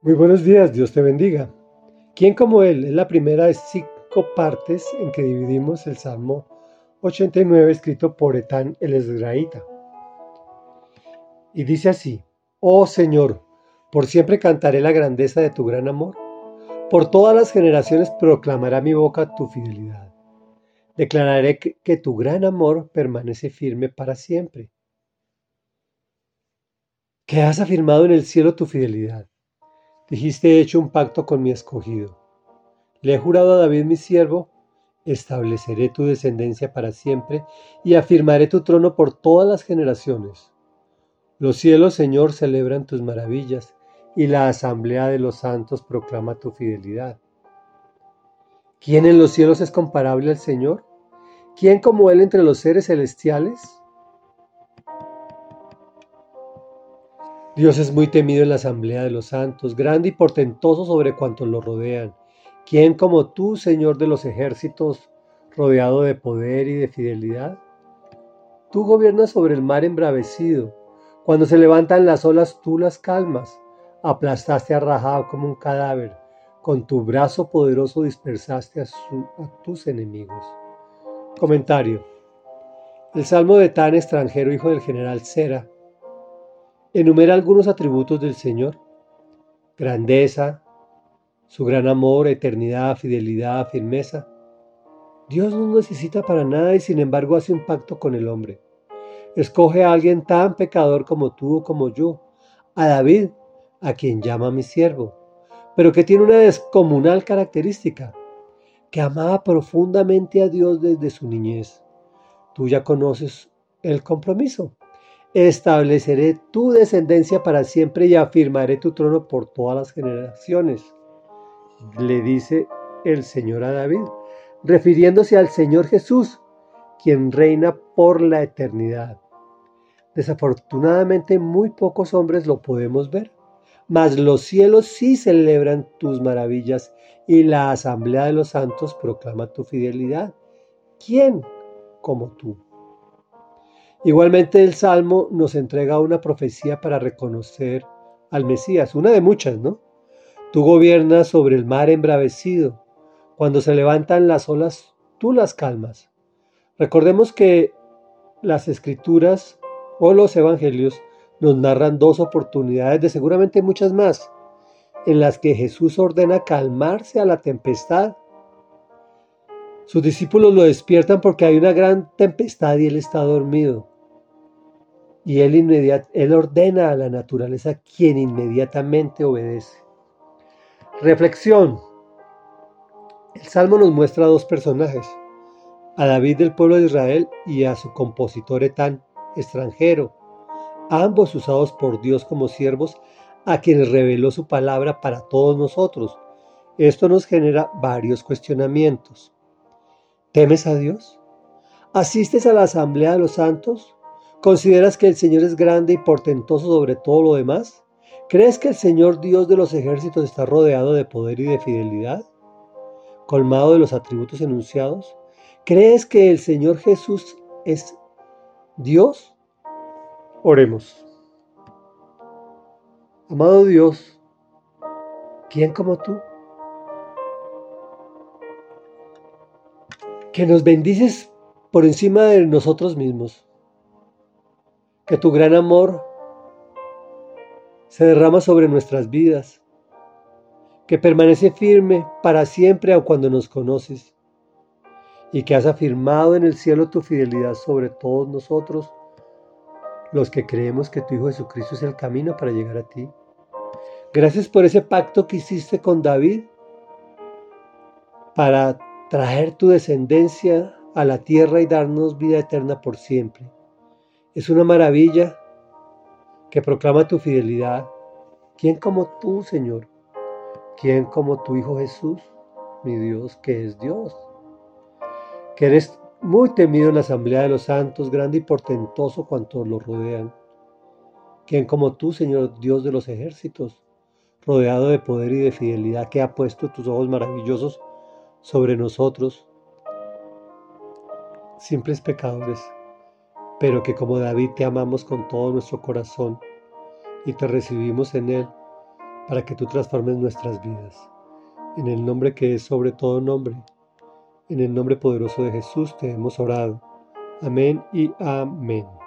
Muy buenos días, Dios te bendiga. ¿Quién como Él? Es la primera de cinco partes en que dividimos el Salmo 89 escrito por Etán el Esgraíta. Y dice así, Oh Señor, por siempre cantaré la grandeza de tu gran amor. Por todas las generaciones proclamará mi boca tu fidelidad. Declararé que, que tu gran amor permanece firme para siempre. Que has afirmado en el cielo tu fidelidad Dijiste, he hecho un pacto con mi escogido. Le he jurado a David mi siervo, estableceré tu descendencia para siempre y afirmaré tu trono por todas las generaciones. Los cielos, Señor, celebran tus maravillas y la asamblea de los santos proclama tu fidelidad. ¿Quién en los cielos es comparable al Señor? ¿Quién como Él entre los seres celestiales? Dios es muy temido en la asamblea de los santos, grande y portentoso sobre cuantos lo rodean. ¿Quién como tú, Señor de los ejércitos, rodeado de poder y de fidelidad? Tú gobiernas sobre el mar embravecido. Cuando se levantan las olas, tú las calmas. Aplastaste a Rahab como un cadáver. Con tu brazo poderoso dispersaste a, tus enemigos. Comentario. El salmo de Tan extranjero, hijo del general Sera, enumera algunos atributos del Señor. Grandeza, su gran amor, eternidad, fidelidad, firmeza. Dios no necesita para nada y sin embargo hace un pacto con el hombre. Escoge a alguien tan pecador como tú o como yo, a David, a quien llama mi siervo, pero que tiene una descomunal característica, que amaba profundamente a Dios desde su niñez. Tú ya conoces el compromiso estableceré tu descendencia para siempre y afirmaré tu trono por todas las generaciones. Le dice el Señor a David, refiriéndose al Señor Jesús, quien reina por la eternidad. Desafortunadamente muy pocos hombres lo podemos ver, mas los cielos sí celebran tus maravillas y la asamblea de los santos proclama tu fidelidad. ¿Quién como tú? Igualmente el Salmo nos entrega una profecía para reconocer al Mesías, una de muchas, ¿no? Tú gobiernas sobre el mar embravecido. Cuando se levantan las olas, tú las calmas. Recordemos que las escrituras o los evangelios nos narran dos oportunidades de seguramente muchas más, en las que Jesús ordena calmarse a la tempestad. Sus discípulos lo despiertan porque hay una gran tempestad y él está dormido. Y él, ordena a la naturaleza quien inmediatamente obedece. Reflexión. El Salmo nos muestra a dos personajes, a David del pueblo de Israel y a su compositor Etán, extranjero, ambos usados por Dios como siervos, a quienes reveló su palabra para todos nosotros. Esto nos genera varios cuestionamientos. ¿Temes a Dios? ¿Asistes a la asamblea de los santos? ¿Consideras que el Señor es grande y portentoso sobre todo lo demás? ¿Crees que el Señor Dios de los ejércitos está rodeado de poder y de fidelidad? ¿Colmado de los atributos enunciados? ¿Crees que el Señor Jesús es Dios? Oremos. Amado Dios, ¿quién como tú? Que nos bendices por encima de nosotros mismos que tu gran amor se derrama sobre nuestras vidas, que permanece firme para siempre aun cuando nos conoces, y que has afirmado en el cielo tu fidelidad sobre todos nosotros, los que creemos que tu Hijo Jesucristo es el camino para llegar a ti. Gracias por ese pacto que hiciste con David para traer tu descendencia a la tierra y darnos vida eterna por siempre. Es una maravilla que proclama tu fidelidad. ¿Quién como tú, Señor? ¿Quién como tu Hijo Jesús, mi Dios, que es Dios? Que eres muy temido en la asamblea de los santos, grande y portentoso cuantos lo rodean. ¿Quién como tú, Señor Dios de los ejércitos, rodeado de poder y de fidelidad, que ha puesto tus ojos maravillosos sobre nosotros, simples pecadores? Pero que como David te amamos con todo nuestro corazón y te recibimos en él para que tú transformes nuestras vidas. En el nombre que es sobre todo nombre, en el nombre poderoso de Jesús te hemos orado. Amén y amén.